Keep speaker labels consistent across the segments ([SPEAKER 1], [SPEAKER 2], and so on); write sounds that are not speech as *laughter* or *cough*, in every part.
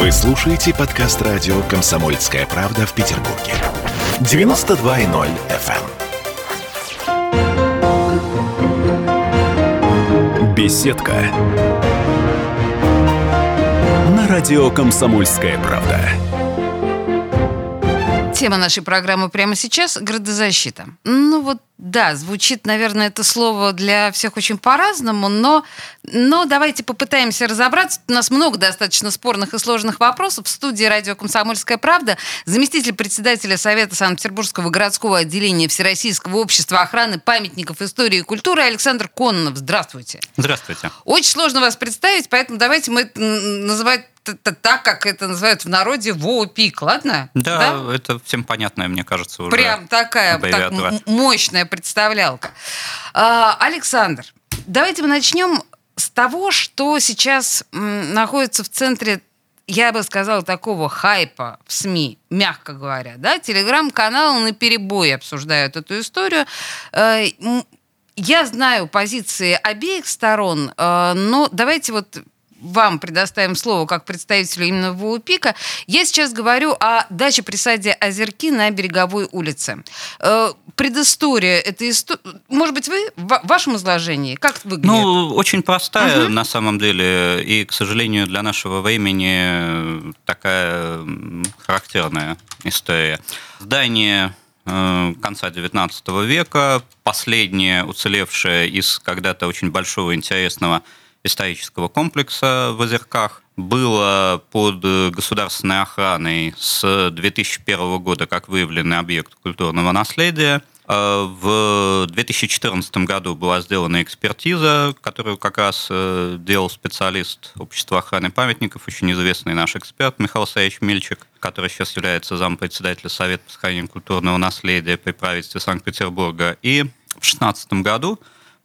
[SPEAKER 1] Вы слушаете подкаст радио «Комсомольская правда» в Петербурге. 92.0 FM. эм. Беседка. На радио «Комсомольская правда».
[SPEAKER 2] Тема нашей программы прямо сейчас – градозащита. Ну вот да, звучит, наверное, это слово для всех очень по-разному, но, но давайте попытаемся разобраться. У нас много достаточно спорных и сложных вопросов. В студии радио «Комсомольская правда» заместитель председателя Совета Санкт-Петербургского городского отделения Всероссийского общества охраны памятников истории и культуры Александр Кононов. Здравствуйте.
[SPEAKER 3] Здравствуйте.
[SPEAKER 2] Очень сложно вас представить, поэтому давайте мы называть так, как это называют в народе, ВОПИК, ладно?
[SPEAKER 3] Да, да, это всем понятное, мне кажется, уже.
[SPEAKER 2] Прям такая так, мощная представлялка. А, Александр, давайте мы начнем с того, что сейчас находится в центре я бы сказала, такого хайпа в СМИ, мягко говоря, да, телеграм-каналы на перебой обсуждают эту историю. Э, я знаю позиции обеих сторон, э, но давайте вот вам предоставим слово как представителю именно ВУПИКа. Я сейчас говорю о даче при саде Озерки на Береговой улице. Э, предыстория этой истории... Может быть, вы в вашем изложении? Как выглядит?
[SPEAKER 3] Ну, очень простая угу. на самом деле. И, к сожалению, для нашего времени такая характерная история. Здание э, конца XIX века, последнее уцелевшее из когда-то очень большого интересного исторического комплекса в Озерках было под государственной охраной с 2001 года как выявленный объект культурного наследия. А в 2014 году была сделана экспертиза, которую как раз э, делал специалист Общества охраны памятников, очень известный наш эксперт Михаил Саевич Мельчик, который сейчас является зампредседателя Совета по сохранению культурного наследия при правительстве Санкт-Петербурга. И в 2016 году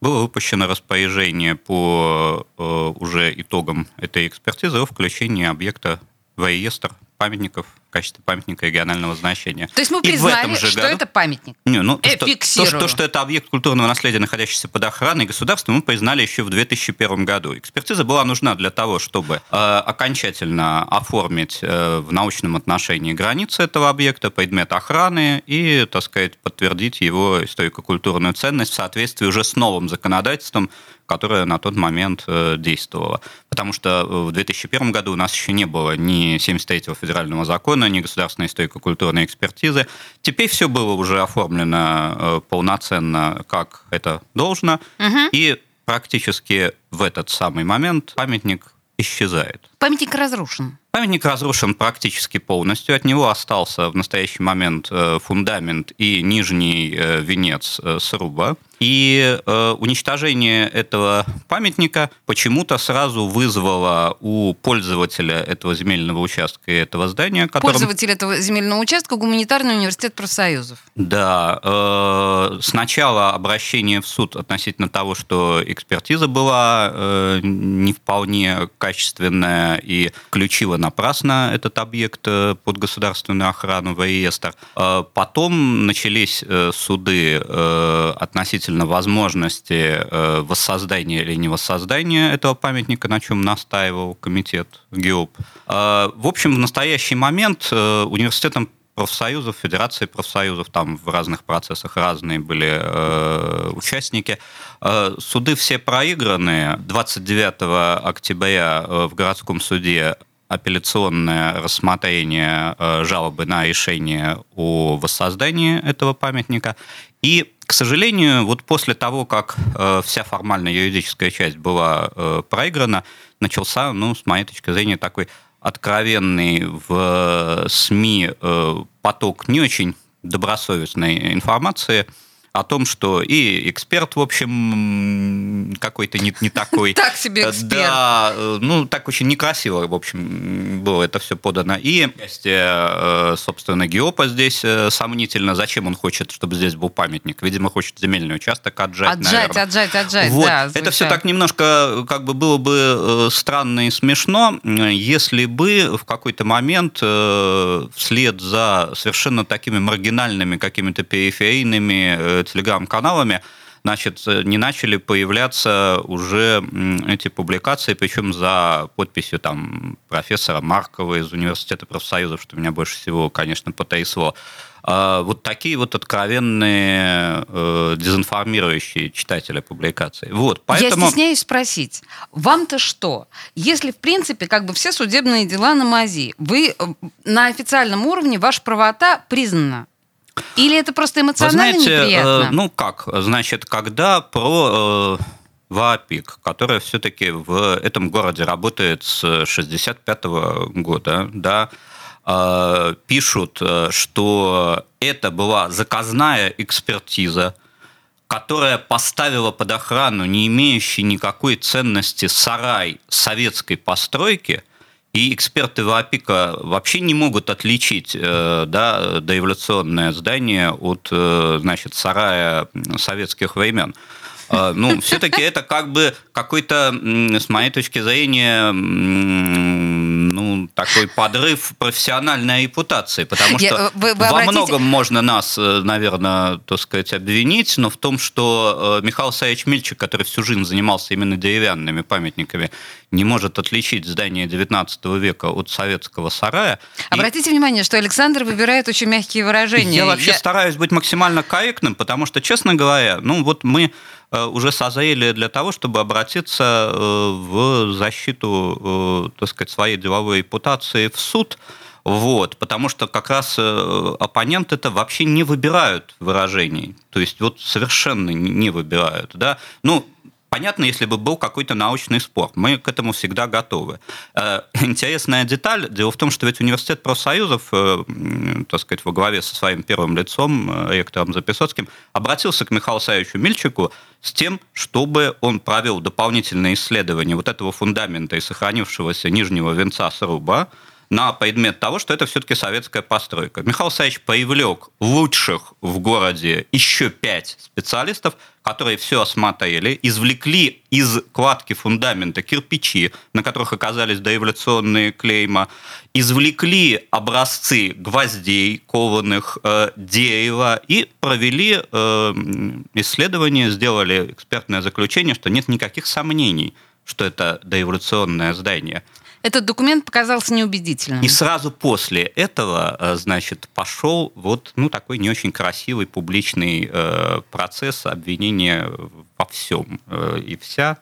[SPEAKER 3] было выпущено распоряжение по э, уже итогам этой экспертизы о включении объекта в реестр памятников в качестве памятника регионального значения.
[SPEAKER 2] То есть мы признали, что году... это памятник?
[SPEAKER 3] Не, ну, то, что, то, что, то, что это объект культурного наследия, находящийся под охраной государства, мы признали еще в 2001 году. Экспертиза была нужна для того, чтобы э, окончательно оформить э, в научном отношении границы этого объекта, предмет охраны и, так сказать, подтвердить его историко-культурную ценность в соответствии уже с новым законодательством, которая на тот момент э, действовала. Потому что в 2001 году у нас еще не было ни 73-го федерального закона, ни государственной историко-культурной экспертизы. Теперь все было уже оформлено э, полноценно, как это должно. Угу. И практически в этот самый момент памятник исчезает.
[SPEAKER 2] Памятник разрушен.
[SPEAKER 3] Памятник разрушен практически полностью. От него остался в настоящий момент э, фундамент и нижний венец сруба. И э, уничтожение этого памятника почему-то сразу вызвало у пользователя этого земельного участка и этого здания...
[SPEAKER 2] Которым... Пользователь этого земельного участка – Гуманитарный университет профсоюзов.
[SPEAKER 3] Да. Э, сначала обращение в суд относительно того, что экспертиза была э, не вполне качественная и включила напрасно этот объект э, под государственную охрану в реестр. Э, потом начались э, суды э, относительно относительно возможности э, воссоздания или не воссоздания этого памятника, на чем настаивал комитет ГИОП. Э, в общем, в настоящий момент э, университетом профсоюзов, Федерации профсоюзов, там в разных процессах разные были э, участники. Э, суды все проиграны. 29 октября в городском суде апелляционное рассмотрение э, жалобы на решение о воссоздании этого памятника. И, к сожалению, вот после того, как э, вся формальная юридическая часть была э, проиграна, начался, ну, с моей точки зрения, такой откровенный в СМИ поток не очень добросовестной информации – о том, что и эксперт, в общем, какой-то не, не такой. *laughs*
[SPEAKER 2] Так себе э, эксперт.
[SPEAKER 3] Да, э, ну, так очень некрасиво, в общем, было это все подано. И, э, собственно, Геопа здесь сомнительно. Зачем он хочет, чтобы здесь был памятник? Видимо, хочет земельный участок отжать,
[SPEAKER 2] Отжать,
[SPEAKER 3] наверное.
[SPEAKER 2] отжать, отжать, вот. да.
[SPEAKER 3] Это все так немножко, как бы, было бы странно и смешно, если бы в какой-то момент вслед за совершенно такими маргинальными какими-то периферийными телеграм-каналами значит, не начали появляться уже эти публикации, причем за подписью там профессора Маркова из Университета профсоюзов, что меня больше всего, конечно, потрясло. А, вот такие вот откровенные э, дезинформирующие читатели публикаций. Вот,
[SPEAKER 2] поэтому... Я стесняюсь спросить, вам-то что? Если, в принципе, как бы все судебные дела на МАЗИ, вы э, на официальном уровне, ваша правота признана, или это просто эмоционально Вы знаете, неприятно?
[SPEAKER 3] Э, ну как, значит, когда про э, ВАПИК, которая все-таки в этом городе работает с 65 -го года, да, Э, пишут, э, что это была заказная экспертиза, которая поставила под охрану не имеющий никакой ценности сарай советской постройки, и эксперты ВАПИКа вообще не могут отличить э, да, доэволюционное здание от значит, сарая советских времен. А, ну, все-таки это как бы какой-то, с моей точки зрения, ну, такой подрыв профессиональной репутации, потому что Я, вы, вы во обратите... многом можно нас, э, наверное, так сказать, обвинить, но в том, что э, Михаил Саевич Мильчик, который всю жизнь занимался именно деревянными памятниками, не может отличить здание XIX века от советского сарая.
[SPEAKER 2] Обратите и... внимание, что Александр выбирает очень мягкие выражения.
[SPEAKER 3] Я вообще Я... стараюсь быть максимально корректным, потому что, честно говоря, ну вот мы э, уже созрели для того, чтобы обратиться э, в защиту, э, так сказать, своей деловой репутации в суд. Вот, потому что как раз оппоненты это вообще не выбирают выражений. То есть вот совершенно не выбирают. Да? Ну, Понятно, если бы был какой-то научный спор. Мы к этому всегда готовы. Э, интересная деталь. Дело в том, что ведь университет профсоюзов, э, так сказать, во главе со своим первым лицом, э, ректором Записоцким, обратился к Михаилу Савичу Мильчику с тем, чтобы он провел дополнительные исследования вот этого фундамента и сохранившегося нижнего венца сруба, на предмет того, что это все-таки советская постройка. Михаил Савич привлек лучших в городе еще пять специалистов, которые все осмотрели, извлекли из кладки фундамента кирпичи, на которых оказались дореволюционные клейма, извлекли образцы гвоздей, кованых, э, дерева и провели э, исследование, сделали экспертное заключение, что нет никаких сомнений, что это дореволюционное здание –
[SPEAKER 2] этот документ показался неубедительным.
[SPEAKER 3] И сразу после этого, э, значит, пошел вот ну, такой не очень красивый публичный э, процесс обвинения во всем э, и вся.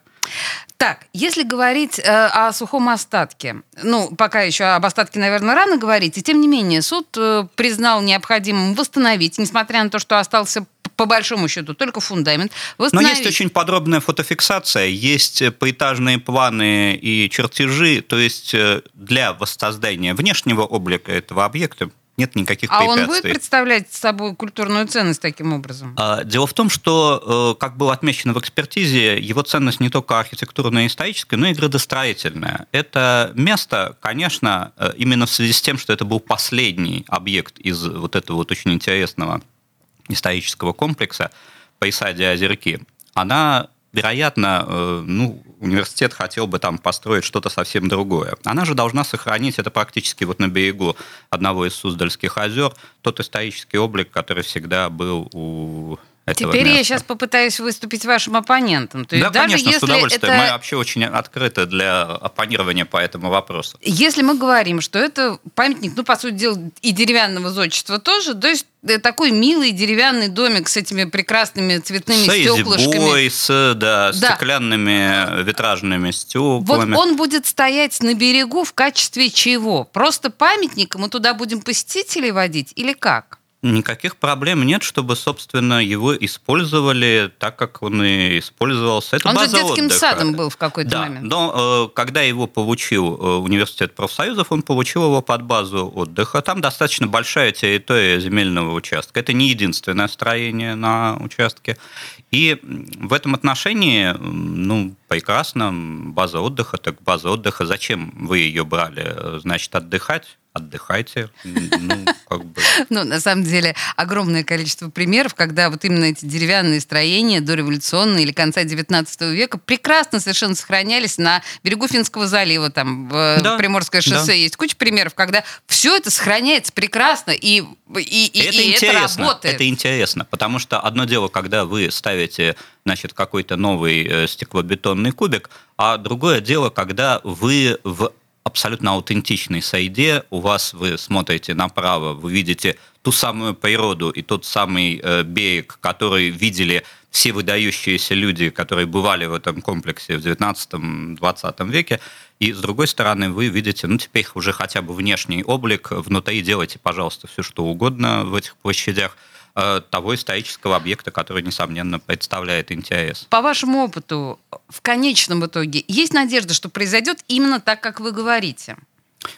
[SPEAKER 2] Так, если говорить э, о сухом остатке, ну, пока еще об остатке, наверное, рано говорить, и тем не менее суд э, признал необходимым восстановить, несмотря на то, что остался по большому счету только фундамент.
[SPEAKER 3] Но есть очень подробная фотофиксация, есть поэтажные планы и чертежи, то есть э, для воссоздания внешнего облика этого объекта нет никаких
[SPEAKER 2] а
[SPEAKER 3] препятствий.
[SPEAKER 2] А он будет представлять собой культурную ценность таким образом?
[SPEAKER 3] А, дело в том, что, э, как было отмечено в экспертизе, его ценность не только архитектурная и историческая, но и градостроительная. Это место, конечно, э, именно в связи с тем, что это был последний объект из вот этого вот очень интересного исторического комплекса Пайсади Озерки, она, вероятно, э, ну, университет хотел бы там построить что-то совсем другое. Она же должна сохранить это практически вот на берегу одного из Суздальских озер, тот исторический облик, который всегда был у этого
[SPEAKER 2] Теперь
[SPEAKER 3] места.
[SPEAKER 2] я сейчас попытаюсь выступить вашим оппонентом.
[SPEAKER 3] То есть да, даже конечно, если с удовольствием. Это... Мы вообще очень открыты для оппонирования по этому вопросу.
[SPEAKER 2] Если мы говорим, что это памятник, ну, по сути дела, и деревянного зодчества тоже, то есть э, такой милый деревянный домик с этими прекрасными цветными с стеклышками.
[SPEAKER 3] С да, да. стеклянными витражными стеклами.
[SPEAKER 2] Вот он будет стоять на берегу в качестве чего? Просто памятника мы туда будем посетителей водить или как?
[SPEAKER 3] Никаких проблем нет, чтобы, собственно, его использовали так, как он и использовался.
[SPEAKER 2] Это он база же детским отдыха. садом был в какой-то
[SPEAKER 3] да,
[SPEAKER 2] момент.
[SPEAKER 3] Но э, когда его получил э, университет профсоюзов, он получил его под базу отдыха. Там достаточно большая территория земельного участка. Это не единственное строение на участке. И в этом отношении, ну, прекрасно, база отдыха, так база отдыха, зачем вы ее брали? Значит, отдыхать отдыхайте. Ну,
[SPEAKER 2] как бы. ну, на самом деле, огромное количество примеров, когда вот именно эти деревянные строения дореволюционные или конца 19 века прекрасно совершенно сохранялись на берегу Финского залива, там, в да, Приморское шоссе да. есть куча примеров, когда все это сохраняется прекрасно, и, и, и,
[SPEAKER 3] это,
[SPEAKER 2] и
[SPEAKER 3] интересно,
[SPEAKER 2] это работает.
[SPEAKER 3] Это интересно, потому что одно дело, когда вы ставите значит, какой-то новый э, стеклобетонный кубик, а другое дело, когда вы в абсолютно аутентичной сайде. У вас вы смотрите направо, вы видите ту самую природу и тот самый э, берег, который видели все выдающиеся люди, которые бывали в этом комплексе в 19-20 веке. И с другой стороны, вы видите, ну, теперь уже хотя бы внешний облик. Внутри делайте, пожалуйста, все, что угодно в этих площадях – того исторического объекта, который, несомненно, представляет интерес.
[SPEAKER 2] По вашему опыту, в конечном итоге, есть надежда, что произойдет именно так, как вы говорите?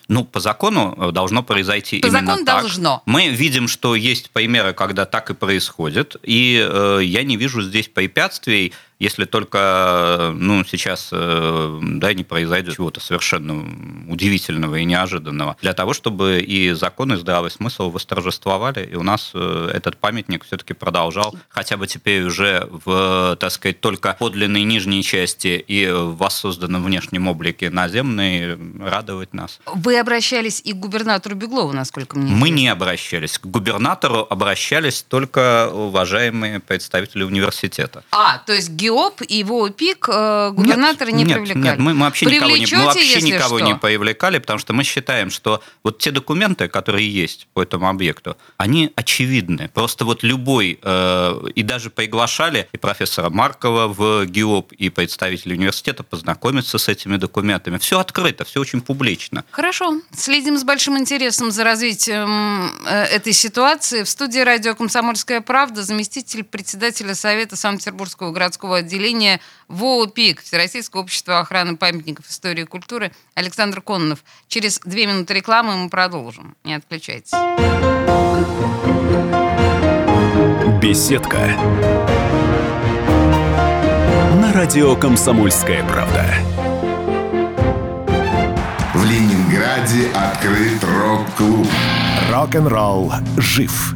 [SPEAKER 3] Ну, по закону э, должно произойти по именно закону так.
[SPEAKER 2] должно.
[SPEAKER 3] Мы видим, что есть примеры, когда так и происходит, и э, я не вижу здесь препятствий если только ну, сейчас э, да, не произойдет чего-то совершенно удивительного и неожиданного, для того, чтобы и закон, и здравый смысл восторжествовали, и у нас э, этот памятник все-таки продолжал, хотя бы теперь уже в, так сказать, только подлинной нижней части и в воссозданном внешнем облике наземной радовать нас.
[SPEAKER 2] Вы обращались и к губернатору Беглову, насколько мне
[SPEAKER 3] Мы не обращались. К губернатору обращались только уважаемые представители университета.
[SPEAKER 2] А, то есть ГИОП и его ПИК э, губернаторы
[SPEAKER 3] нет,
[SPEAKER 2] не нет, привлекали?
[SPEAKER 3] Нет, мы, мы вообще никого, не, мы вообще никого не привлекали, потому что мы считаем, что вот те документы, которые есть по этому объекту, они очевидны. Просто вот любой, э, и даже приглашали и профессора Маркова в ГИОП, и представителей университета познакомиться с этими документами. Все открыто, все очень публично.
[SPEAKER 2] Хорошо. Следим с большим интересом за развитием э, этой ситуации. В студии радио «Комсомольская правда» заместитель председателя Совета Санкт-Петербургского городского городского отделения ВОО «ПИК» Всероссийского общества охраны памятников истории и культуры Александр Кононов. Через две минуты рекламы мы продолжим. Не отключайтесь.
[SPEAKER 1] Беседка. На радио «Комсомольская правда».
[SPEAKER 4] В Ленинграде открыт рок-клуб.
[SPEAKER 1] Рок-н-ролл жив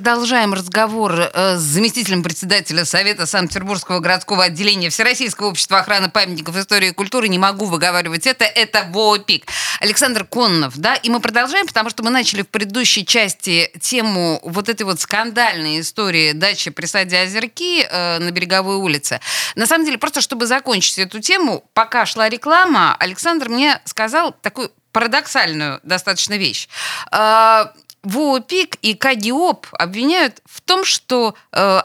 [SPEAKER 2] продолжаем разговор э, с заместителем председателя Совета Санкт-Петербургского городского отделения Всероссийского общества охраны памятников истории и культуры. Не могу выговаривать это. Это ВОПИК. Александр Коннов, да? И мы продолжаем, потому что мы начали в предыдущей части тему вот этой вот скандальной истории дачи при саде Озерки э, на Береговой улице. На самом деле, просто чтобы закончить эту тему, пока шла реклама, Александр мне сказал такую парадоксальную достаточно вещь. Э, ВОПИК и КАГИОП обвиняют в том, что э,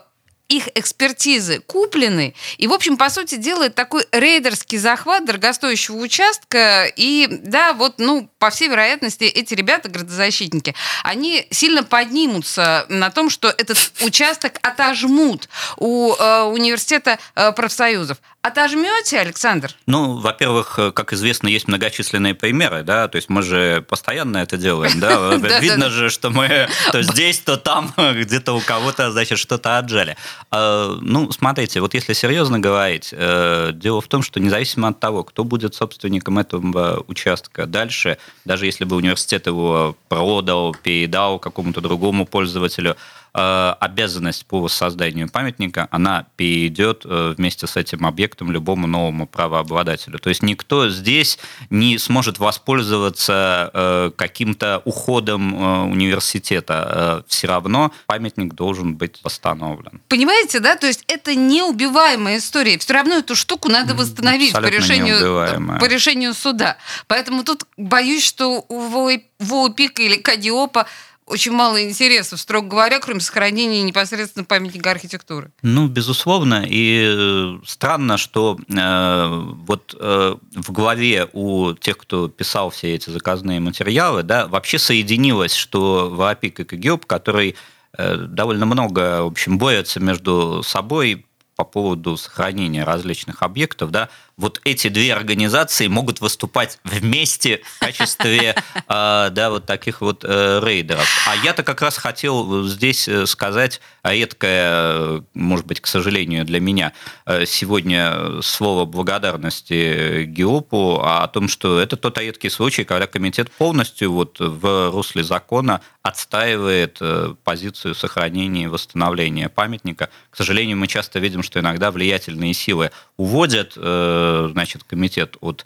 [SPEAKER 2] их экспертизы куплены, и, в общем, по сути, делает такой рейдерский захват дорогостоящего участка, и, да, вот, ну, по всей вероятности, эти ребята, градозащитники, они сильно поднимутся на том, что этот участок отожмут у э, университета э, профсоюзов. Отожмете, Александр?
[SPEAKER 3] Ну, во-первых, э, как известно, есть многочисленные примеры, да, то есть мы же постоянно это делаем, да, *laughs* видно же, что мы то здесь, то там, *laughs* где-то у кого-то, значит, что-то отжали. А, ну, смотрите, вот если серьезно говорить, э, дело в том, что независимо от того, кто будет собственником этого участка дальше, даже если бы университет его продал, передал какому-то другому пользователю, э, обязанность по воссозданию памятника, она перейдет э, вместе с этим объектом любому новому правообладателю. То есть никто здесь не сможет воспользоваться каким-то уходом университета. Все равно памятник должен быть восстановлен.
[SPEAKER 2] Понимаете, да? То есть это неубиваемая история. Все равно эту штуку надо восстановить по решению, по решению суда. Поэтому тут боюсь, что у ВОПИКа или Кадиопа очень мало интересов, строго говоря, кроме сохранения непосредственно памятника архитектуры.
[SPEAKER 3] Ну, безусловно. И э, странно, что э, вот э, в главе у тех, кто писал все эти заказные материалы, да, вообще соединилось, что ВАПИК и КГИОП, который довольно много, в общем, борются между собой по поводу сохранения различных объектов, да, вот эти две организации могут выступать вместе в качестве *laughs* а, да, вот таких вот э, рейдеров. А я-то как раз хотел здесь э, сказать редкое, может быть, к сожалению, для меня э, сегодня слово благодарности ГИОПу о том, что это тот редкий случай, когда комитет полностью вот в русле закона отстаивает позицию сохранения и восстановления памятника. К сожалению, мы часто видим, что иногда влиятельные силы уводят значит, комитет от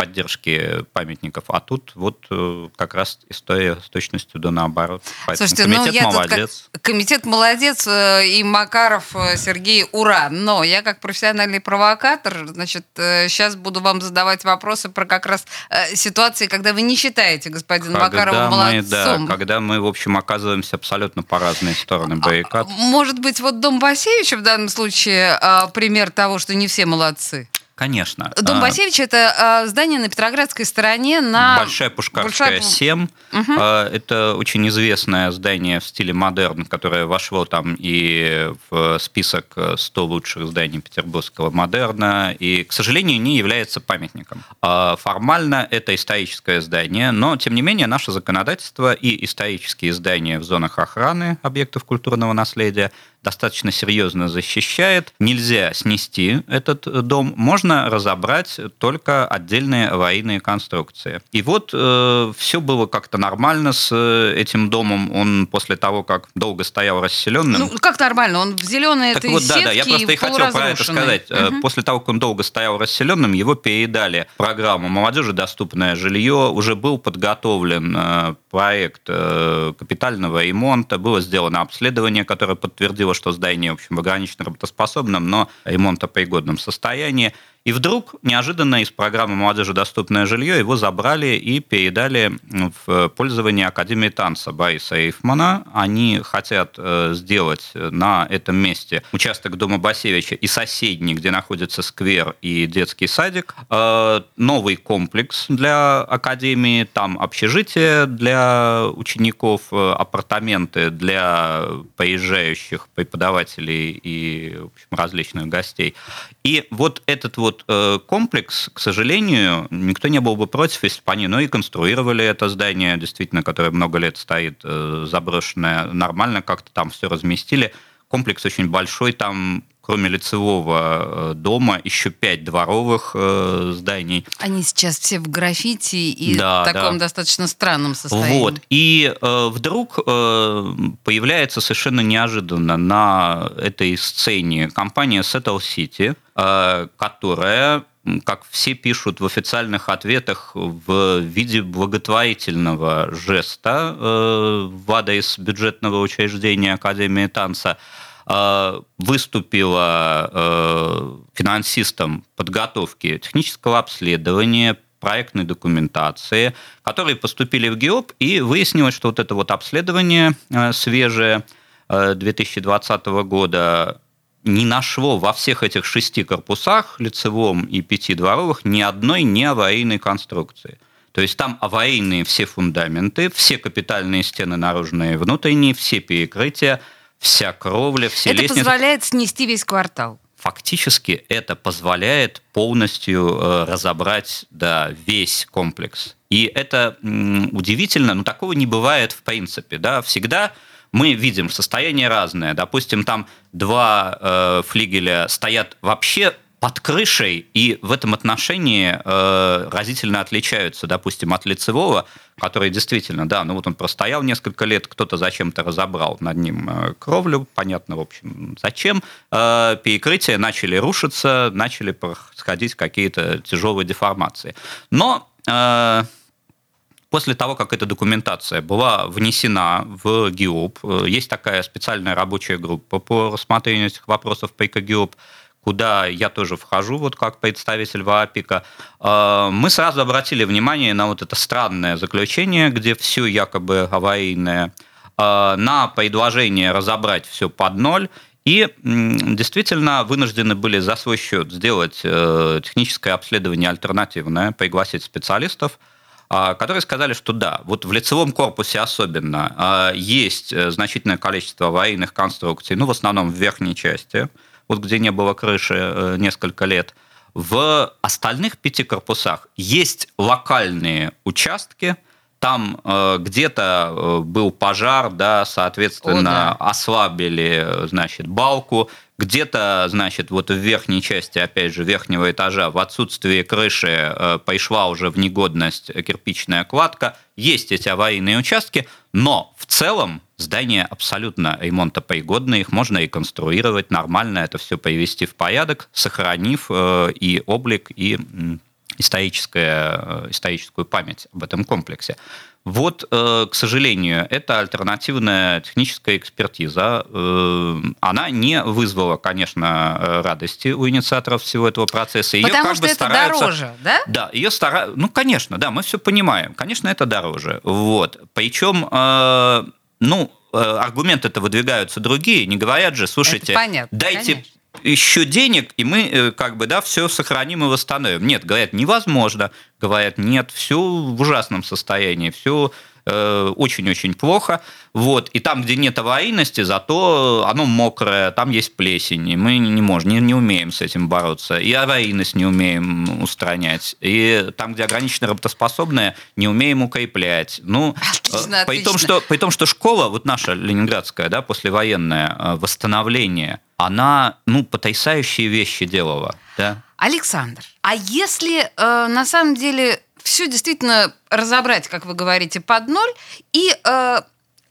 [SPEAKER 3] поддержки памятников, а тут вот э, как раз история с точностью да наоборот.
[SPEAKER 2] Поэтому Слушайте, комитет ну, я молодец. Тут как, комитет молодец, э, и Макаров э, Сергей ура, но я как профессиональный провокатор, значит, сейчас буду вам задавать вопросы про как раз ситуации, когда вы не считаете господина когда Макарова молодцом.
[SPEAKER 3] Мы, да, когда мы, в общем, оказываемся абсолютно по разные стороны а, баррикад.
[SPEAKER 2] Может быть, вот Дом Басевича в данном случае пример того, что не все молодцы?
[SPEAKER 3] Конечно.
[SPEAKER 2] Дом а, Басевич – это а, здание на Петроградской стороне на...
[SPEAKER 3] Большая Пушкарская, Большая... 7. Угу. Это очень известное здание в стиле модерн, которое вошло там и в список 100 лучших зданий петербургского модерна, и, к сожалению, не является памятником. Формально это историческое здание, но, тем не менее, наше законодательство и исторические здания в зонах охраны объектов культурного наследия достаточно серьезно защищает. Нельзя снести этот дом, можно разобрать только отдельные аварийные конструкции. И вот э, все было как-то нормально с э, этим домом. Он после того, как долго стоял расселенным...
[SPEAKER 2] Ну, как нормально? Он в зеленой так этой вот, да, да,
[SPEAKER 3] я просто и хотел про это сказать. Угу. После того, как он долго стоял расселенным, его передали программу «Молодежи доступное жилье». Уже был подготовлен э, проект капитального ремонта, было сделано обследование, которое подтвердило что здание, в общем, в ограниченно работоспособном, но ремонтопригодном состоянии. И вдруг неожиданно из программы «Молодежи доступное жилье» его забрали и передали в пользование Академии танца Бориса Эйфмана. Они хотят э, сделать на этом месте участок дома Басевича и соседний, где находится сквер и детский садик, э, новый комплекс для Академии. Там общежитие для учеников, э, апартаменты для поезжающих преподавателей и в общем, различных гостей. И вот этот вот э, комплекс, к сожалению, никто не был бы против, если бы они, ну, и конструировали это здание, действительно, которое много лет стоит э, заброшенное, нормально как-то там все разместили. Комплекс очень большой, там кроме лицевого э, дома, еще пять дворовых э, зданий.
[SPEAKER 2] Они сейчас все в граффити и да, в таком да. достаточно странном состоянии.
[SPEAKER 3] Вот. И э, вдруг э, появляется совершенно неожиданно на этой сцене компания Settle City, э, которая как все пишут в официальных ответах, в виде благотворительного жеста э, в адрес бюджетного учреждения Академии танца выступила э, финансистом подготовки технического обследования, проектной документации, которые поступили в ГИОП, и выяснилось, что вот это вот обследование э, свежее 2020 года не нашло во всех этих шести корпусах, лицевом и пяти дворовых, ни одной не аварийной конструкции. То есть там аварийные все фундаменты, все капитальные стены наружные и внутренние, все перекрытия – вся кровля, все
[SPEAKER 2] это
[SPEAKER 3] лестницы.
[SPEAKER 2] Это позволяет снести весь квартал.
[SPEAKER 3] Фактически это позволяет полностью э, разобрать да, весь комплекс. И это удивительно, но такого не бывает в принципе. Да? Всегда мы видим состояние разное. Допустим, там два э, флигеля стоят вообще под крышей и в этом отношении э, разительно отличаются, допустим, от лицевого, который действительно, да, ну вот он простоял несколько лет, кто-то зачем-то разобрал над ним э, кровлю, понятно, в общем, зачем. Э, перекрытия начали рушиться, начали происходить какие-то тяжелые деформации. Но э, После того, как эта документация была внесена в ГИОП, э, есть такая специальная рабочая группа по рассмотрению этих вопросов по ЭКГИОП, куда я тоже вхожу, вот как представитель ВАПИКа, э, мы сразу обратили внимание на вот это странное заключение, где все якобы аварийное, э, на предложение разобрать все под ноль, и действительно вынуждены были за свой счет сделать техническое обследование альтернативное, пригласить специалистов – которые сказали, что да, вот в лицевом корпусе особенно есть э, значительное количество аварийных конструкций, ну, в основном в верхней части, вот где не было крыши э, несколько лет. В остальных пяти корпусах есть локальные участки, там э, где-то был пожар, да, соответственно, О, да. ослабили, значит, балку, где-то, значит, вот в верхней части, опять же, верхнего этажа, в отсутствие крыши э, пришла уже в негодность кирпичная кладка. Есть эти аварийные участки, но в целом здания абсолютно ремонтопригодные, их можно реконструировать нормально, это все привести в порядок, сохранив э, и облик, и историческое, э, историческую память об этом комплексе. Вот, э, к сожалению, эта альтернативная техническая экспертиза, э, она не вызвала, конечно, радости у инициаторов всего этого процесса.
[SPEAKER 2] Ее Потому что это стараются... дороже, да?
[SPEAKER 3] Да, ее стараются... Ну, конечно, да, мы все понимаем. Конечно, это дороже. Вот. Причем, ну, аргументы это выдвигаются другие, не говорят же, слушайте, дайте конечно еще денег, и мы э, как бы, да, все сохраним и восстановим. Нет, говорят, невозможно. Говорят, нет, все в ужасном состоянии, все очень-очень плохо. Вот. И там, где нет аварийности, зато оно мокрое, там есть плесень. И мы не можем, не, не умеем с этим бороться. И аварийность не умеем устранять. И там, где ограниченно работоспособное, не умеем укреплять. Ну, отлично, э, при, отлично. Том, что, при том, что школа, вот наша ленинградская, да, послевоенное э, восстановление, она, ну, потрясающие вещи делала. Да?
[SPEAKER 2] Александр, а если э, на самом деле все действительно разобрать, как вы говорите, под ноль и э,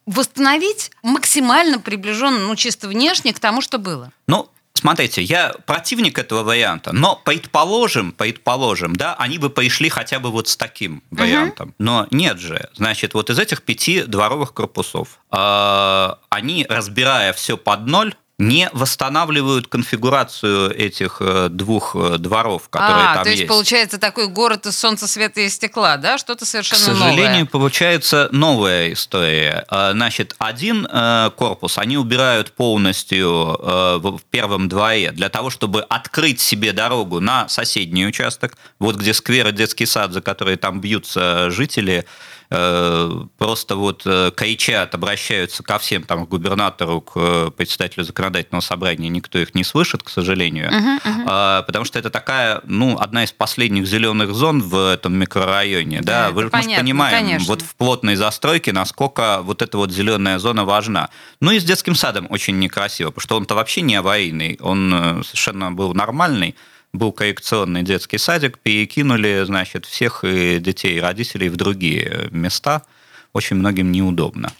[SPEAKER 2] восстановить максимально приближенно, ну, чисто внешне к тому, что было.
[SPEAKER 3] Ну, Смотрите, я противник этого варианта, но предположим, предположим, да, они бы пришли хотя бы вот с таким вариантом. Uh-huh. Но нет же, значит, вот из этих пяти дворовых корпусов, э, они, разбирая все под ноль, не восстанавливают конфигурацию этих э, двух э, дворов, которые а, там
[SPEAKER 2] то есть,
[SPEAKER 3] есть.
[SPEAKER 2] получается такой город из солнца, света и стекла, да? Что-то совершенно
[SPEAKER 3] новое. К сожалению, новое. получается новая история. А, значит, один э, корпус они убирают полностью в первом дворе для того, чтобы открыть себе дорогу на соседний участок, вот где сквер и детский сад, за которые там бьются жители, Э, просто вот э, кричат, обращаются ко всем, там, к губернатору, к э, председателю законодательного собрания, никто их не слышит, к сожалению, uh-huh, uh-huh. потому что это такая, ну, одна из последних зеленых зон в этом микрорайоне, да, да? вы понятно, понимаем, конечно. вот в плотной застройке, насколько вот эта вот зеленая зона важна. Ну и с детским садом очень некрасиво, потому что он-то вообще не аварийный, он совершенно был нормальный, был коррекционный детский садик, перекинули, значит, всех детей и родителей в другие места. Очень многим неудобно.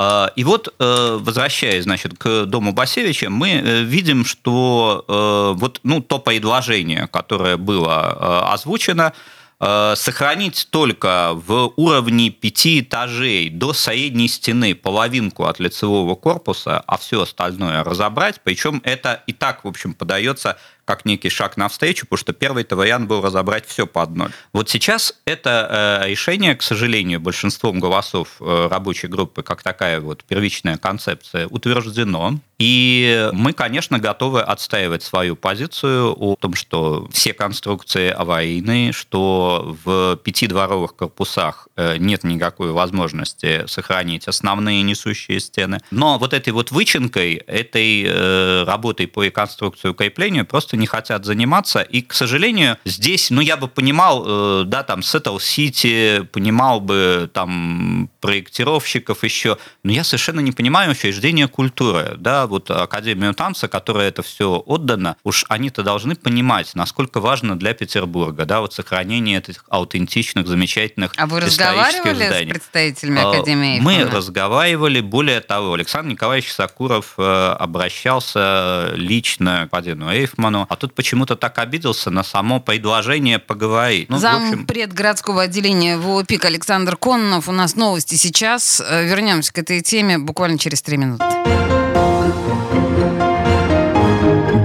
[SPEAKER 3] А, и вот, э, возвращаясь, значит, к дому Басевича, мы э, видим, что э, вот, ну, то предложение, которое было озвучено, сохранить только в уровне пяти этажей до средней стены половинку от лицевого корпуса, а все остальное разобрать. Причем это и так, в общем, подается как некий шаг навстречу, потому что первый вариант был разобрать все по одной. Вот сейчас это э, решение, к сожалению, большинством голосов э, рабочей группы, как такая вот первичная концепция, утверждено. И мы, конечно, готовы отстаивать свою позицию о том, что все конструкции аварийные, что в пяти дворовых корпусах э, нет никакой возможности сохранить основные несущие стены. Но вот этой вот вычинкой, этой работой по реконструкции укреплению просто не хотят заниматься. И, к сожалению, здесь, ну, я бы понимал, да, там, Сеттл Сити, понимал бы там проектировщиков еще, но я совершенно не понимаю учреждения культуры, да, вот Академию танца, которая это все отдано, уж они-то должны понимать, насколько важно для Петербурга, да, вот сохранение этих аутентичных, замечательных
[SPEAKER 2] А вы разговаривали зданий. с представителями а, Академии
[SPEAKER 3] Мы разговаривали, более того, Александр Николаевич Сакуров э, обращался лично к Вадину Эйфману, а тут почему-то так обиделся на само предложение поговорить.
[SPEAKER 2] Ну, Зампред городского отделения ВОПИК Александр Коннов. У нас новости сейчас. Э, вернемся к этой теме буквально через три минуты.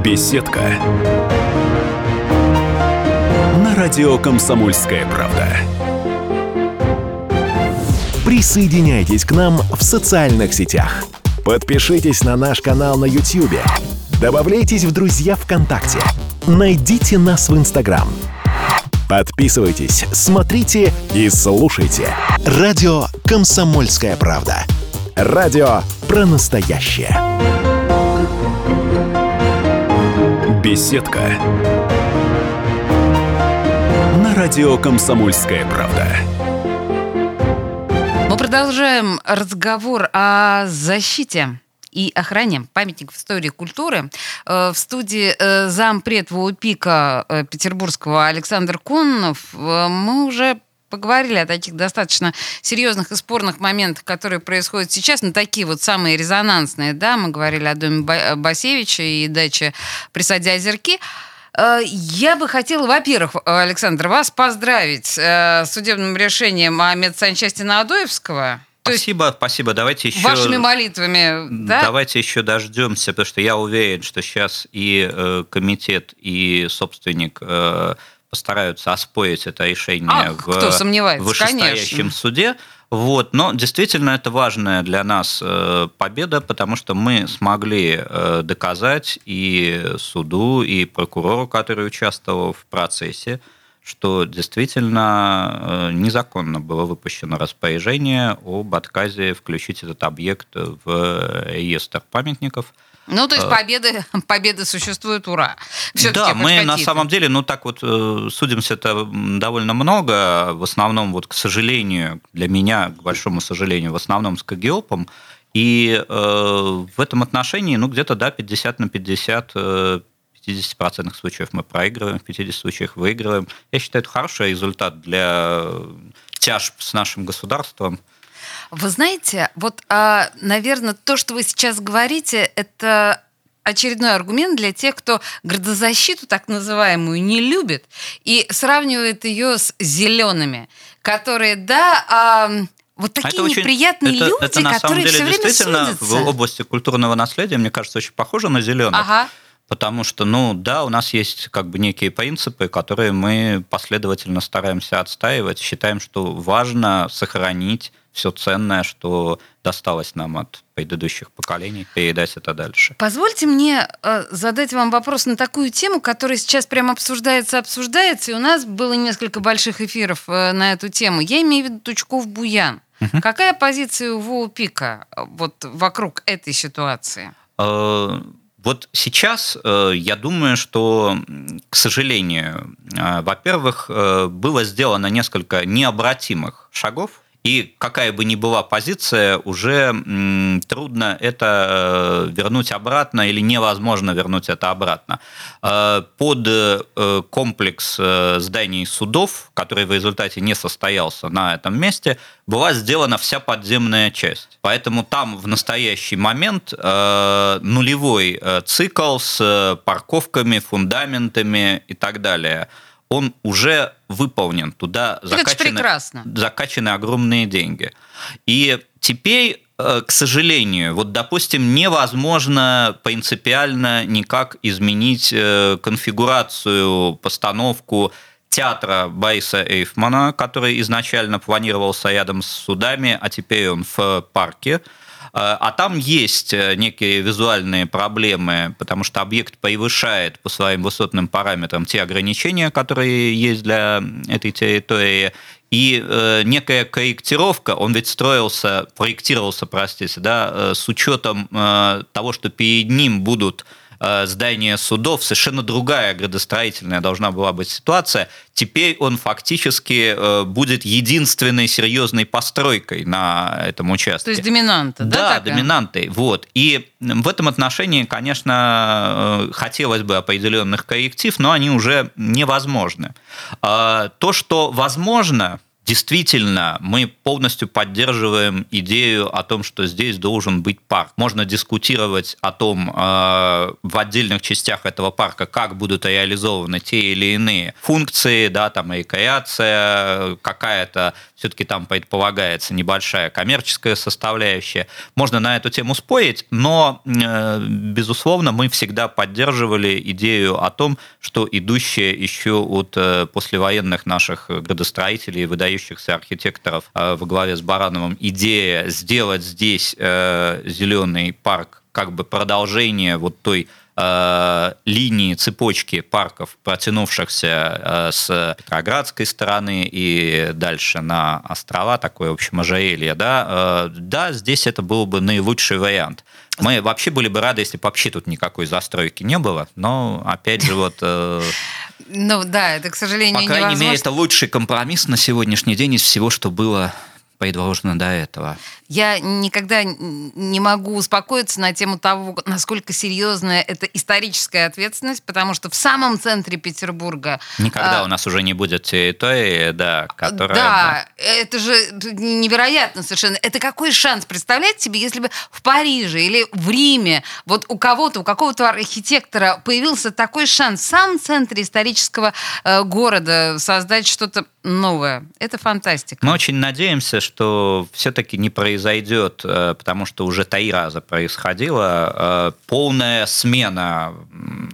[SPEAKER 1] Беседка. На радио «Комсомольская правда». Присоединяйтесь к нам в социальных сетях. Подпишитесь на наш канал на YouTube. Добавляйтесь в друзья ВКонтакте. Найдите нас в Инстаграм. Подписывайтесь, смотрите и слушайте. Радио «Комсомольская правда». Радио про настоящее. Беседка. На радио «Комсомольская правда».
[SPEAKER 2] Мы продолжаем разговор о защите и охране памятников истории и культуры. Э, в студии э, зампред ВОПИКа э, Петербургского Александр Коннов мы уже поговорили о таких достаточно серьезных и спорных моментах, которые происходят сейчас, на такие вот самые резонансные, да, мы говорили о доме Басевича и даче при саде Озерки. Я бы хотела, во-первых, Александр, вас поздравить с судебным решением о медсанчасти Наадоевского.
[SPEAKER 3] Спасибо, есть, спасибо. Давайте еще...
[SPEAKER 2] Вашими молитвами, да?
[SPEAKER 3] Давайте еще дождемся, потому что я уверен, что сейчас и э, комитет, и собственник э, постараются оспорить это решение
[SPEAKER 2] а, в кто сомневается,
[SPEAKER 3] вышестоящем
[SPEAKER 2] конечно.
[SPEAKER 3] суде. Вот. Но действительно это важная для нас э, победа, потому что мы смогли э, доказать и суду, и прокурору, который участвовал в процессе, что действительно э, незаконно было выпущено распоряжение об отказе включить этот объект в реестр памятников –
[SPEAKER 2] ну, то есть э, победы, *laughs* победы существуют, ура.
[SPEAKER 3] да, мы на самом деле, ну так вот, э, судимся это довольно много, в основном, вот, к сожалению, для меня, к большому сожалению, в основном с КГИОПом, и э, в этом отношении, ну, где-то, да, 50 на 50, э, 50% случаев мы проигрываем, в 50 случаях выигрываем. Я считаю, это хороший результат для тяжб с нашим государством.
[SPEAKER 2] Вы знаете, вот, а, наверное, то, что вы сейчас говорите, это очередной аргумент для тех, кто градозащиту так называемую не любит и сравнивает ее с зелеными, которые, да, а, вот такие это неприятные
[SPEAKER 3] это,
[SPEAKER 2] люди,
[SPEAKER 3] это, на
[SPEAKER 2] которые
[SPEAKER 3] самом деле,
[SPEAKER 2] все время
[SPEAKER 3] действительно
[SPEAKER 2] судятся.
[SPEAKER 3] в области культурного наследия, мне кажется, очень похоже на зеленых.
[SPEAKER 2] Ага.
[SPEAKER 3] Потому что, ну да, у нас есть как бы некие принципы, которые мы последовательно стараемся отстаивать. Считаем, что важно сохранить все ценное, что досталось нам от предыдущих поколений, передать это дальше.
[SPEAKER 2] Позвольте мне э, задать вам вопрос на такую тему, которая сейчас прямо обсуждается, обсуждается, и у нас было несколько больших эфиров э, на эту тему. Я имею в виду Тучков-Буян. Угу. Какая позиция у ВОУПИКа э, вот вокруг этой ситуации?
[SPEAKER 3] Э, вот сейчас я думаю, что, к сожалению, во-первых, было сделано несколько необратимых шагов и какая бы ни была позиция, уже трудно это э, вернуть обратно или невозможно вернуть это обратно. Э, под э, комплекс зданий судов, который в результате не состоялся на этом месте, была сделана вся подземная часть. Поэтому там в настоящий момент нулевой цикл с парковками, фундаментами и так далее – он уже выполнен. Туда закачаны, закачаны огромные деньги. И теперь, э, к сожалению, вот, допустим, невозможно принципиально никак изменить э, конфигурацию, постановку театра Бориса Эйфмана, который изначально планировался рядом с судами, а теперь он в парке. Э, а там есть э, некие визуальные проблемы, потому что объект превышает по своим высотным параметрам те ограничения, которые есть для этой территории. И э, некая корректировка, он ведь строился, проектировался, простите, да, с учетом того, что перед ним будут э, здание судов, совершенно другая градостроительная должна была быть ситуация. Теперь он фактически э, будет единственной серьезной постройкой на этом участке.
[SPEAKER 2] То есть доминанта, да?
[SPEAKER 3] Да, доминантой. Вот. И в этом отношении, конечно, хотелось бы определенных корректив, но они уже невозможны. То, что возможно, Действительно, мы полностью поддерживаем идею о том, что здесь должен быть парк. Можно дискутировать о том э, в отдельных частях этого парка, как будут реализованы те или иные функции, да, там рекреация, какая-то все-таки там предполагается небольшая коммерческая составляющая. Можно на эту тему спорить, но, э, безусловно, мы всегда поддерживали идею о том, что идущая еще от э, послевоенных наших градостроителей, выдающихся архитекторов э, во главе с Барановым, идея сделать здесь зеленый парк как бы продолжение вот той Э, линии цепочки парков, протянувшихся э, с Петроградской стороны и дальше на острова, такое, в общем, ожерелье, да, э, да, здесь это был бы наилучший вариант. Мы вообще были бы рады, если бы вообще тут никакой застройки не было, но, опять же, вот...
[SPEAKER 2] Ну да, это, к сожалению,
[SPEAKER 3] По крайней мере, это лучший компромисс на сегодняшний день из всего, что было предложено до этого.
[SPEAKER 2] Я никогда не могу успокоиться на тему того, насколько серьезная это историческая ответственность, потому что в самом центре Петербурга...
[SPEAKER 3] Никогда а, у нас уже не будет территории, да, которая...
[SPEAKER 2] Да, да, это же невероятно совершенно. Это какой шанс, представляете себе, если бы в Париже или в Риме вот у кого-то, у какого-то архитектора появился такой шанс в самом центре исторического э, города создать что-то новое. Это фантастика.
[SPEAKER 3] Мы очень надеемся, что все-таки не произойдет э, потому что уже три раза происходило, э, полная смена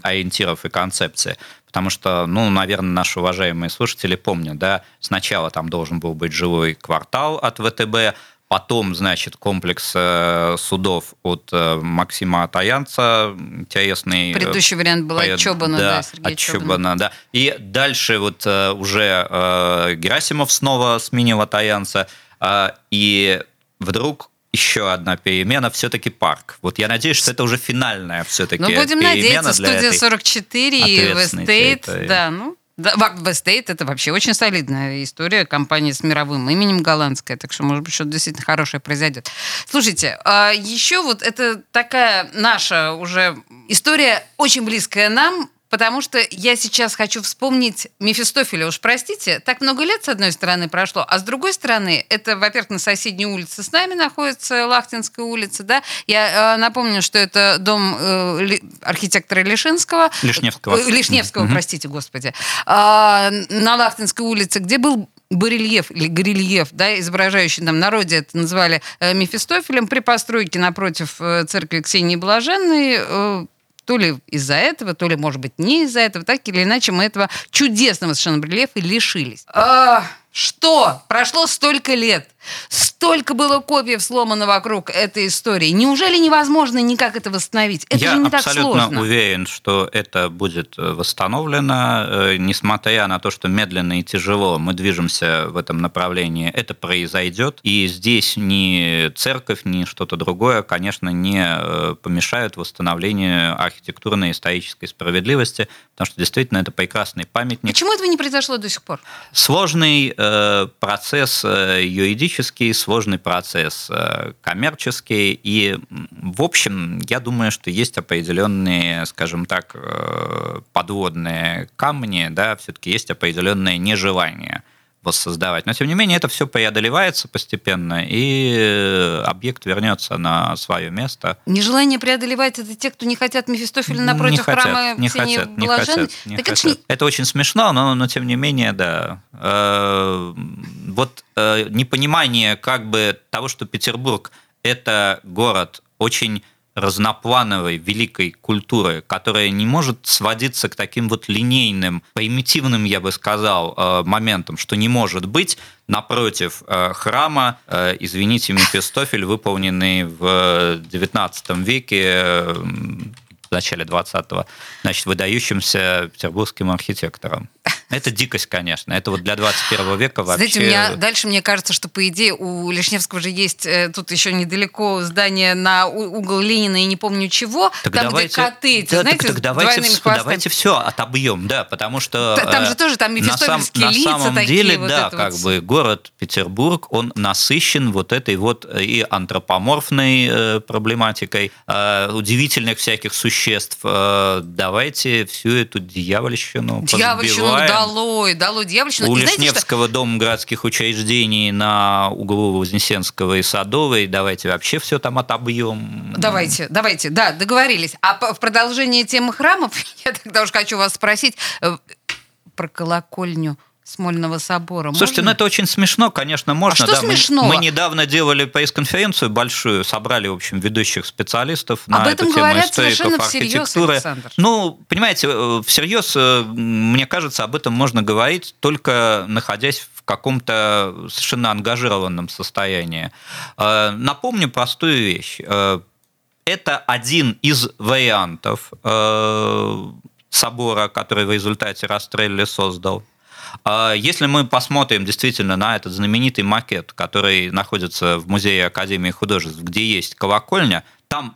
[SPEAKER 3] ориентиров и концепции. Потому что, ну, наверное, наши уважаемые слушатели помнят, да, сначала там должен был быть жилой квартал от ВТБ, Потом, значит, комплекс э, судов от Максима Атаянца, интересный.
[SPEAKER 2] Предыдущий вариант был от Чобана, да, да
[SPEAKER 3] Сергея от Чобана, да. И дальше вот уже Герасимов снова сменил Атаянца. И вдруг еще одна перемена, все-таки парк. Вот я надеюсь, что это уже финальная все-таки
[SPEAKER 2] Ну, будем надеяться, студия 44 и West 8, да, ну, да, West 8 это вообще очень солидная история, компания с мировым именем голландская, так что, может быть, что-то действительно хорошее произойдет. Слушайте, а еще вот это такая наша уже история, очень близкая нам, потому что я сейчас хочу вспомнить Мефистофеля. Уж простите, так много лет с одной стороны прошло, а с другой стороны, это, во-первых, на соседней улице с нами находится Лахтинская улица, да. Я э, напомню, что это дом э, ли, архитектора Лишинского.
[SPEAKER 3] Лишневского. Э,
[SPEAKER 2] Лишневского, mm-hmm. простите, господи. Э, на Лахтинской улице, где был барельеф или горельеф, да, изображающий там народе это назвали э, Мефистофелем, при постройке напротив э, церкви Ксении Блаженной то ли из-за этого, то ли, может быть, не из-за этого, так или иначе мы этого чудесного совершенно барельефа лишились. А, что? Прошло столько лет. Столько было копий сломано вокруг этой истории. Неужели невозможно никак это восстановить? Это
[SPEAKER 3] Я
[SPEAKER 2] же не
[SPEAKER 3] так
[SPEAKER 2] сложно.
[SPEAKER 3] Я абсолютно уверен, что это будет э, восстановлено, э, несмотря на то, что медленно и тяжело мы движемся в этом направлении. Это произойдет, и здесь ни церковь, ни что-то другое, конечно, не э, помешают восстановлению архитектурной и исторической справедливости, потому что действительно это прекрасный памятник.
[SPEAKER 2] Почему этого не произошло до сих пор?
[SPEAKER 3] Сложный э, процесс э, юридический, сложный процесс э, коммерческий. И, в общем, я думаю, что есть определенные, скажем так, э, подводные камни, да, все-таки есть определенное нежелание воссоздавать. Но, тем не менее, это все преодолевается постепенно, и э, объект вернется на свое место.
[SPEAKER 2] Нежелание преодолевать это те, кто не хотят Мефистофеля напротив
[SPEAKER 3] не хотят,
[SPEAKER 2] храма
[SPEAKER 3] не хотят, не хотят, не так хотят. Это, это очень смешно, но, но тем не менее, да. Э, вот э, непонимание как бы того, что Петербург – это город очень разноплановой великой культуры, которая не может сводиться к таким вот линейным, примитивным, я бы сказал, э, моментам, что не может быть напротив э, храма, э, извините, Мефистофель, выполненный в XIX веке, в начале 20-го, значит, выдающимся петербургским архитектором. Это дикость, конечно. Это вот для 21 века вообще...
[SPEAKER 2] Знаете, меня дальше мне кажется, что, по идее, у Лишневского же есть э, тут еще недалеко здание на угол Ленина и не помню чего,
[SPEAKER 3] так
[SPEAKER 2] там,
[SPEAKER 3] давайте,
[SPEAKER 2] где коты эти,
[SPEAKER 3] да,
[SPEAKER 2] знаете,
[SPEAKER 3] так, так давайте, давайте все отобьем, да, потому что...
[SPEAKER 2] Там же тоже там мефистофельские
[SPEAKER 3] на,
[SPEAKER 2] лица
[SPEAKER 3] на самом
[SPEAKER 2] такие.
[SPEAKER 3] деле,
[SPEAKER 2] вот
[SPEAKER 3] да, как
[SPEAKER 2] вот.
[SPEAKER 3] бы город Петербург, он насыщен вот этой вот и антропоморфной э, проблематикой, э, удивительных всяких существ. Э, давайте всю эту дьявольщину
[SPEAKER 2] Дьявольщину
[SPEAKER 3] позбиваем.
[SPEAKER 2] Долой, долой дьявольщину.
[SPEAKER 3] У
[SPEAKER 2] И
[SPEAKER 3] Лишневского дома городских учреждений на углу Вознесенского и Садовой давайте вообще все там отобьем.
[SPEAKER 2] Давайте, давайте, да, договорились. А в продолжение темы храмов *laughs* я тогда уж хочу вас спросить э, про колокольню Смольного собора.
[SPEAKER 3] Слушайте,
[SPEAKER 2] Можно?
[SPEAKER 3] ну это очень смешно, конечно, можно.
[SPEAKER 2] А что
[SPEAKER 3] да. Мы-
[SPEAKER 2] смешного?
[SPEAKER 3] Мы, недавно делали пресс-конференцию большую, собрали, в общем, ведущих специалистов на
[SPEAKER 2] Об этом
[SPEAKER 3] эту тему
[SPEAKER 2] говорят
[SPEAKER 3] историков
[SPEAKER 2] совершенно всерьез,
[SPEAKER 3] архитектуры.
[SPEAKER 2] Александр.
[SPEAKER 3] Ну, понимаете, э, всерьез, э, мне кажется, об этом можно говорить только находясь в каком-то совершенно ангажированном состоянии. Э, Напомню простую вещь. Это один из вариантов собора, который в результате Растрелли создал. А Если мы посмотрим действительно на этот знаменитый макет, который находится в Музее Академии художеств, где есть колокольня, там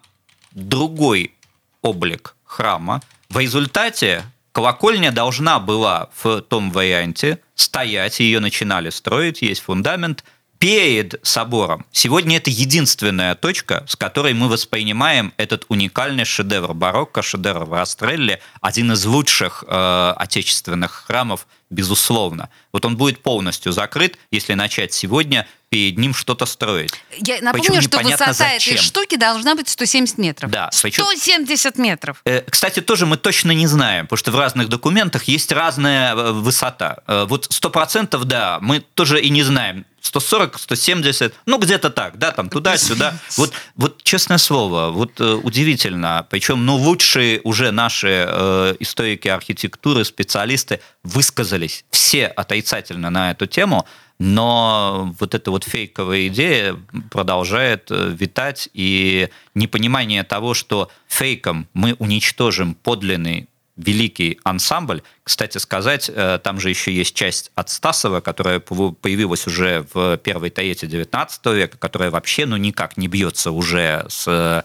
[SPEAKER 3] другой облик храма. В результате колокольня должна была в том варианте стоять, ее начинали строить, есть фундамент, перед собором. Сегодня это единственная точка, с которой мы воспринимаем этот уникальный шедевр барокко, шедевр Растрелли, один из лучших э, отечественных храмов, безусловно. Вот он будет полностью закрыт, если начать сегодня перед ним что-то строить.
[SPEAKER 2] Я напомню,
[SPEAKER 3] Причем
[SPEAKER 2] что высота
[SPEAKER 3] зачем.
[SPEAKER 2] этой штуки должна быть 170 метров.
[SPEAKER 3] Да, причем-
[SPEAKER 2] 170 метров.
[SPEAKER 3] Э, Кстати, тоже мы точно не знаем, потому что в разных документах есть разная э, высота. Э, Вот 100% да, мы тоже и не знаем. 140, 170, ну где-то так, да, там туда-сюда. *laughs* Вот, вот честное слово, вот э, удивительно. Причем, ну, лучшие уже наши э, историки архитектуры, специалисты высказались все отрицательно на эту тему, но вот эта вот фейковая идея продолжает э, витать, и непонимание того, что фейком мы уничтожим подлинный великий ансамбль. Кстати сказать, э, там же еще есть часть от Стасова, которая появилась уже в первой третьей 19 века, которая вообще ну никак не бьется уже с э,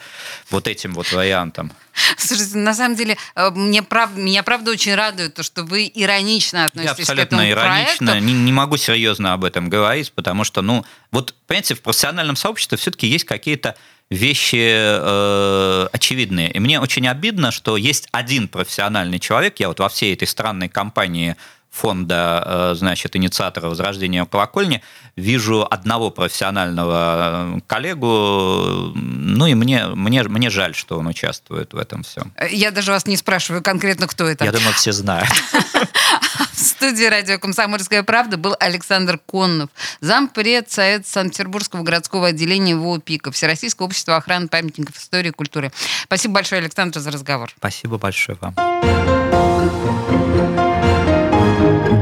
[SPEAKER 3] вот этим вот вариантом.
[SPEAKER 2] Слушайте, на самом деле, э, мне прав... меня правда очень радует то, что вы иронично
[SPEAKER 3] Я
[SPEAKER 2] относитесь к этому
[SPEAKER 3] абсолютно иронично,
[SPEAKER 2] проекту.
[SPEAKER 3] не, не могу серьезно об этом говорить, потому что, ну, вот, понимаете, в профессиональном сообществе все-таки есть какие-то вещи э, очевидные. И мне очень обидно, что есть один профессиональный человек, я вот во всей этой странной компании фонда, э, значит, инициатора возрождения колокольни, вижу одного профессионального э, коллегу, ну и мне, мне, мне жаль, что он участвует в этом всем.
[SPEAKER 2] Э, Я даже вас не спрашиваю конкретно, кто это.
[SPEAKER 3] Я думаю, все знают. *laughs*
[SPEAKER 2] В студии радио «Комсомольская правда» был Александр Коннов, зампред Совет Санкт-Петербургского городского отделения ВОПИКа, Всероссийского общества охраны памятников истории и культуры. Спасибо большое, Александр, за разговор.
[SPEAKER 3] Спасибо большое вам.